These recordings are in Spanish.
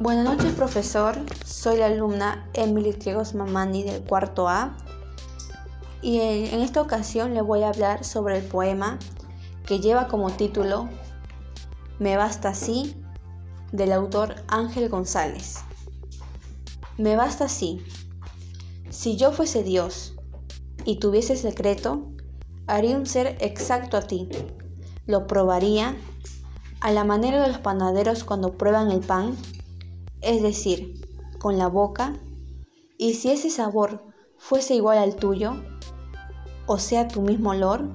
Buenas noches, profesor. Soy la alumna Emily Triegos Mamani del cuarto A. Y en esta ocasión le voy a hablar sobre el poema que lleva como título Me basta así del autor Ángel González. Me basta así. Si yo fuese Dios y tuviese secreto, haría un ser exacto a ti. Lo probaría a la manera de los panaderos cuando prueban el pan es decir, con la boca, y si ese sabor fuese igual al tuyo, o sea, tu mismo olor,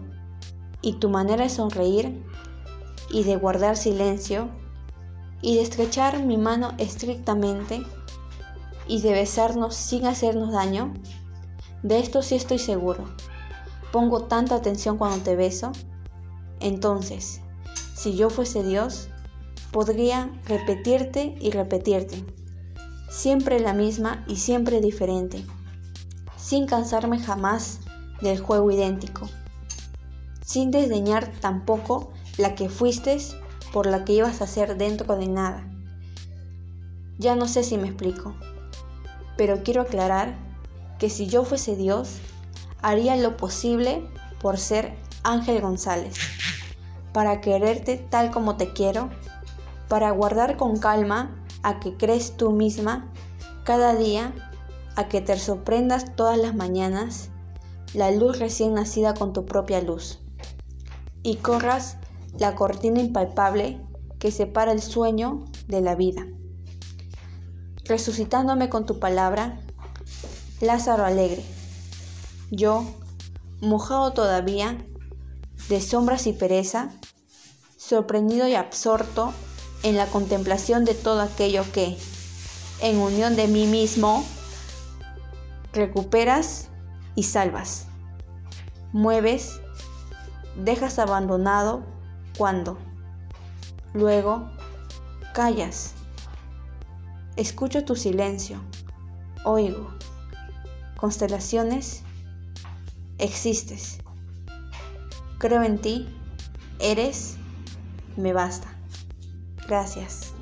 y tu manera de sonreír, y de guardar silencio, y de estrechar mi mano estrictamente, y de besarnos sin hacernos daño, de esto sí estoy seguro. Pongo tanta atención cuando te beso. Entonces, si yo fuese Dios, podría repetirte y repetirte, siempre la misma y siempre diferente, sin cansarme jamás del juego idéntico, sin desdeñar tampoco la que fuiste por la que ibas a ser dentro de nada. Ya no sé si me explico, pero quiero aclarar que si yo fuese Dios, haría lo posible por ser Ángel González, para quererte tal como te quiero para guardar con calma a que crees tú misma cada día, a que te sorprendas todas las mañanas la luz recién nacida con tu propia luz y corras la cortina impalpable que separa el sueño de la vida. Resucitándome con tu palabra, Lázaro alegre, yo, mojado todavía de sombras y pereza, sorprendido y absorto en la contemplación de todo aquello que, en unión de mí mismo, recuperas y salvas. Mueves, dejas abandonado cuando. Luego, callas. Escucho tu silencio. Oigo. Constelaciones, existes. Creo en ti, eres, me basta. Gracias.